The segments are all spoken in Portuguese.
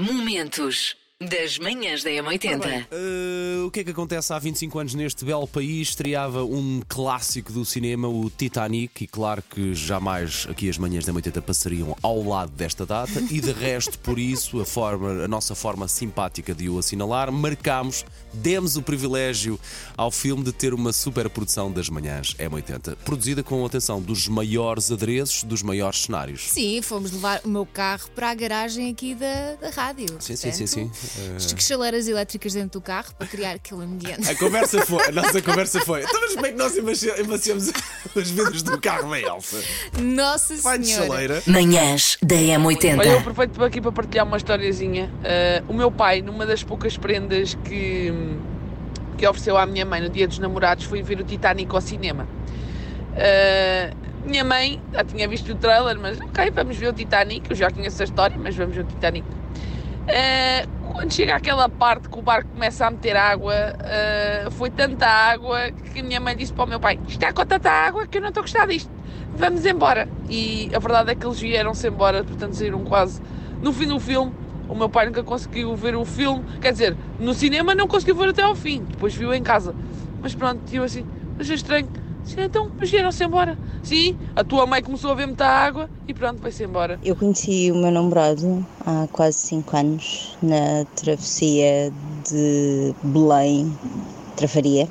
Momentos das manhãs da M80. Uh, o que é que acontece há 25 anos neste belo país? Estreava um clássico do cinema, o Titanic, e claro que jamais aqui as manhãs da 80 passariam ao lado desta data, e de resto, por isso, a, forma, a nossa forma simpática de o assinalar, marcámos, demos o privilégio ao filme de ter uma superprodução das manhãs M80, produzida com atenção dos maiores adereços, dos maiores cenários. Sim, fomos levar o meu carro para a garagem aqui da, da rádio. Sim, sim, sim, sim. Portanto, Chaleiras elétricas dentro do carro para criar aquele ambiente. A conversa foi, a nossa conversa foi. Então, mas como é que nós emaci- emaciamos os vidros do carro da Elsa? Nossa Vai Senhora. chaleira. Manhãs da Olha, eu M80. aproveito aqui para partilhar uma historiazinha. Uh, o meu pai, numa das poucas prendas que, que ofereceu à minha mãe no dia dos namorados, foi ver o Titanic ao cinema. Uh, minha mãe já tinha visto o trailer, mas ok, vamos ver o Titanic. Eu já conheço a história, mas vamos ver o Titanic. Uh, quando chega àquela parte que o barco começa a meter água, uh, foi tanta água que a minha mãe disse para o meu pai: Está com tanta água que eu não estou a gostar disto, vamos embora. E a verdade é que eles vieram-se embora, portanto saíram quase no fim do filme. O meu pai nunca conseguiu ver o filme, quer dizer, no cinema não conseguiu ver até ao fim, depois viu em casa. Mas pronto, eu assim, achei estranho. Então, mas vieram-se embora. Sim, a tua mãe começou a ver muita água e pronto, vai-se embora. Eu conheci o meu namorado há quase 5 anos na travessia de Belém, Trafaria.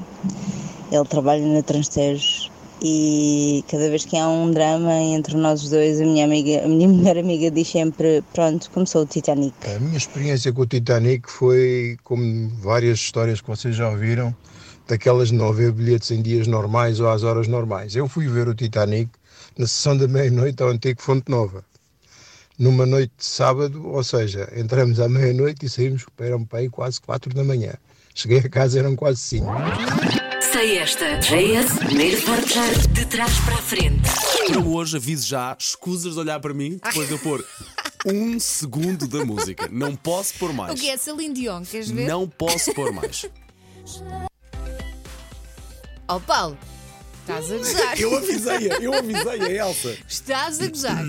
Ele trabalha na Transtejo e cada vez que há um drama entre nós dois, a minha, amiga, a minha melhor amiga diz sempre: Pronto, começou o Titanic. A minha experiência com o Titanic foi, como várias histórias que vocês já ouviram, daquelas de não haver bilhetes em dias normais ou às horas normais. Eu fui ver o Titanic na sessão da meia-noite ao antigo Fonte Nova, numa noite de sábado, ou seja, entramos à meia-noite e saímos, eram para aí quase quatro da manhã. Cheguei a casa, eram quase cinco. Sei esta. JS, primeiro portar de trás para a frente. Eu hoje aviso já, escusas de olhar para mim depois de eu pôr um segundo da música. Não posso pôr O mais. que é Celine Dion? Queres ver? Não posso pôr mais. Oh Paulo, estás a gozar. Eu avisei-a, eu avisei a Elsa. Estás a gozar.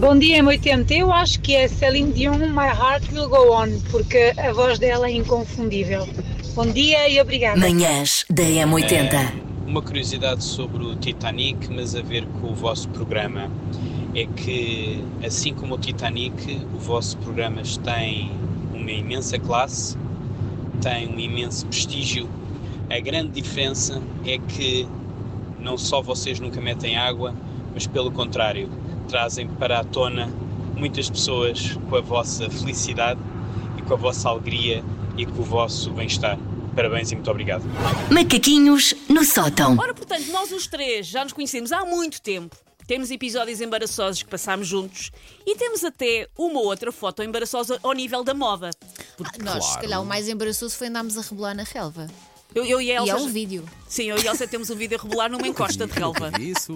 Bom dia, M80. Eu acho que é Celine Dion, My Heart Will Go On, porque a voz dela é inconfundível. Bom dia e obrigada. Manhãs da M80. Uma curiosidade sobre o Titanic, mas a ver com o vosso programa, é que, assim como o Titanic, o vosso programa tem uma imensa classe, tem um imenso prestígio. A grande diferença é que não só vocês nunca metem água, mas pelo contrário, trazem para a tona muitas pessoas com a vossa felicidade e com a vossa alegria e com o vosso bem-estar. Parabéns e muito obrigado. Macaquinhos no sótão. Ora, portanto, nós os três já nos conhecemos há muito tempo. Temos episódios embaraçosos que passámos juntos e temos até uma ou outra foto embaraçosa ao nível da moda. Nós, se calhar, o mais embaraçoso foi andarmos a rebolar na relva. Eu, eu e a E Elsa. é um vídeo. Sim, eu e a Elsa temos um vídeo a rebolar numa encosta de relva. Isso.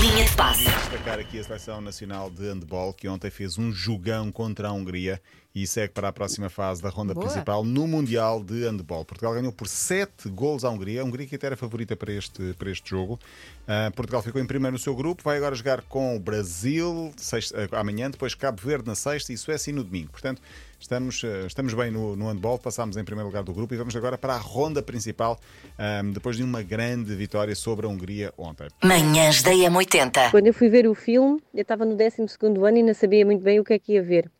Linha de passe. destacar aqui a Seleção Nacional de Handball, que ontem fez um jogão contra a Hungria e segue para a próxima fase da ronda Boa. principal no Mundial de Handball. Portugal ganhou por 7 golos à Hungria. A Hungria que até era favorita para este, para este jogo. Ah, Portugal ficou em primeiro no seu grupo, vai agora jogar com o Brasil sexta- ah, amanhã, depois Cabo Verde na sexta e Suécia no domingo. Portanto, estamos, ah, estamos bem no, no handball, passámos em primeiro lugar do grupo e vamos agora para a ronda principal, ah, depois de uma grande vitória sobre a Hungria ontem. Manhãs da M80. Quando eu fui ver o filme, eu estava no 12 ano e não sabia muito bem o que é que ia ver.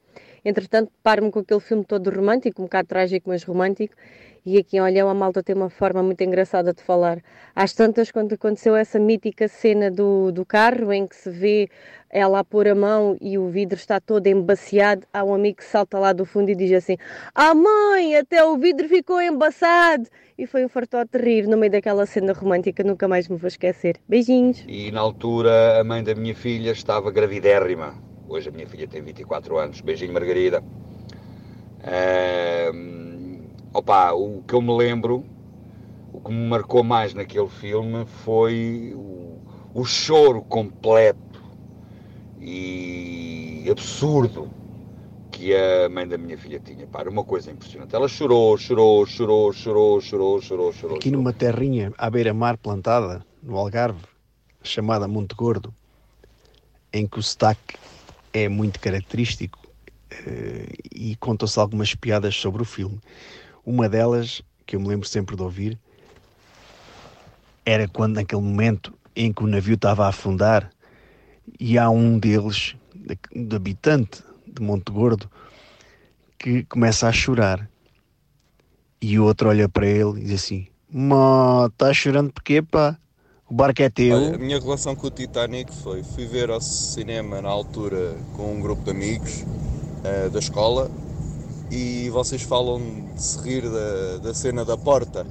Entretanto, paro-me com aquele filme todo romântico, um bocado trágico, mas romântico, e aqui olha, a malta tem uma forma muito engraçada de falar. Às tantas, quando aconteceu essa mítica cena do, do carro, em que se vê ela a pôr a mão e o vidro está todo embaciado, há um amigo que salta lá do fundo e diz assim: Ah, mãe, até o vidro ficou embaçado! E foi um fartote de rir no meio daquela cena romântica, nunca mais me vou esquecer. Beijinhos! E na altura a mãe da minha filha estava gravidérrima. Hoje a minha filha tem 24 anos. Beijinho, Margarida. Ahm, opa, o que eu me lembro, o que me marcou mais naquele filme foi o, o choro completo e absurdo que a mãe da minha filha tinha. Pá, uma coisa impressionante. Ela chorou, chorou, chorou, chorou, chorou, chorou, chorou. Aqui numa terrinha à beira-mar plantada, no Algarve, chamada Monte Gordo, em que o sotaque é muito característico uh, e contam-se algumas piadas sobre o filme. Uma delas, que eu me lembro sempre de ouvir, era quando, naquele momento em que o navio estava a afundar, e há um deles, de, de habitante de Monte Gordo, que começa a chorar. E o outro olha para ele e diz assim: Mó, estás chorando porquê, pá? O barco é teu. Olha, a minha relação com o Titanic foi: fui ver ao cinema na altura com um grupo de amigos uh, da escola e vocês falam de se rir da, da cena da porta.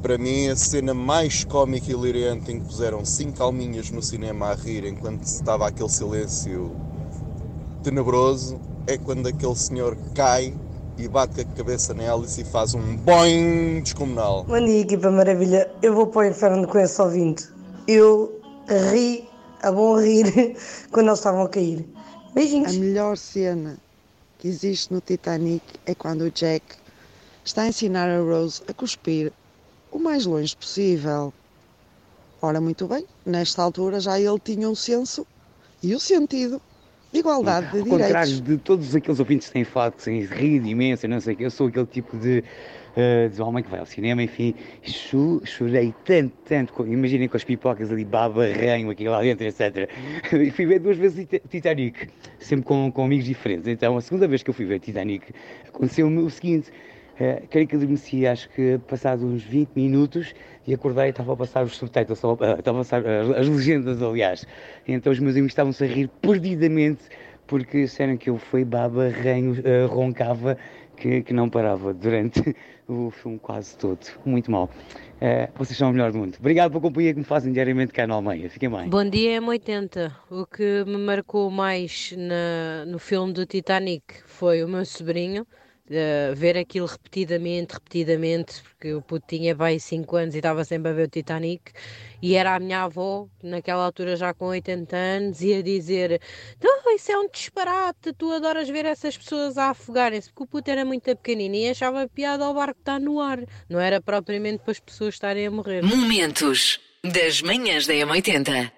Para mim, a cena mais cómica e hilariante em que puseram cinco alminhas no cinema a rir enquanto estava aquele silêncio tenebroso é quando aquele senhor cai e bate com a cabeça na hélice e faz um boing descomunal. Bom dia, equipa maravilha. Eu vou para o inferno com esse ouvinte. Eu ri, a bom rir, quando eles estavam a cair. Beijinhos. A melhor cena que existe no Titanic é quando o Jack está a ensinar a Rose a cuspir o mais longe possível. Ora, muito bem, nesta altura já ele tinha o senso e o sentido Igualdade de Ao direitos. contrário de todos aqueles ouvintes que têm falado que têm rido imenso, não sei o que, eu sou aquele tipo de, uh, de homem que vai ao cinema, enfim, chu, chorei tanto, tanto, com- imaginem com as pipocas ali, baba, ranho, aqui lá dentro, etc. E fui ver duas vezes Tita- Titanic, sempre com, com amigos diferentes. Então, a segunda vez que eu fui ver Titanic, aconteceu-me o seguinte. Uh, creio que adormeci, acho que passados uns 20 minutos e acordei e estava a passar os subtítulos, a- estava a passar as, as legendas, aliás. Então os meus amigos estavam-se a rir perdidamente porque disseram que eu fui baba, ranho, uh, roncava, que, que não parava durante o filme quase todo. Muito mal. Uh, vocês são o melhor do mundo. Obrigado pela companhia que me fazem diariamente cá na Almeida. Fiquem bem. Bom dia, M80. O que me marcou mais na- no filme do Titanic foi o meu sobrinho. Eh, ver aquilo repetidamente, repetidamente, porque o puto tinha bem 5 anos e estava sempre a ver o Titanic, e era a minha avó, naquela altura já com 80 anos, e a dizer: "Não, Isso é um disparate, tu adoras ver essas pessoas a afogarem-se, porque o puto era muito pequenino e achava piada ao barco estar no ar, não era propriamente para as pessoas estarem a morrer. Momentos das manhãs da M80.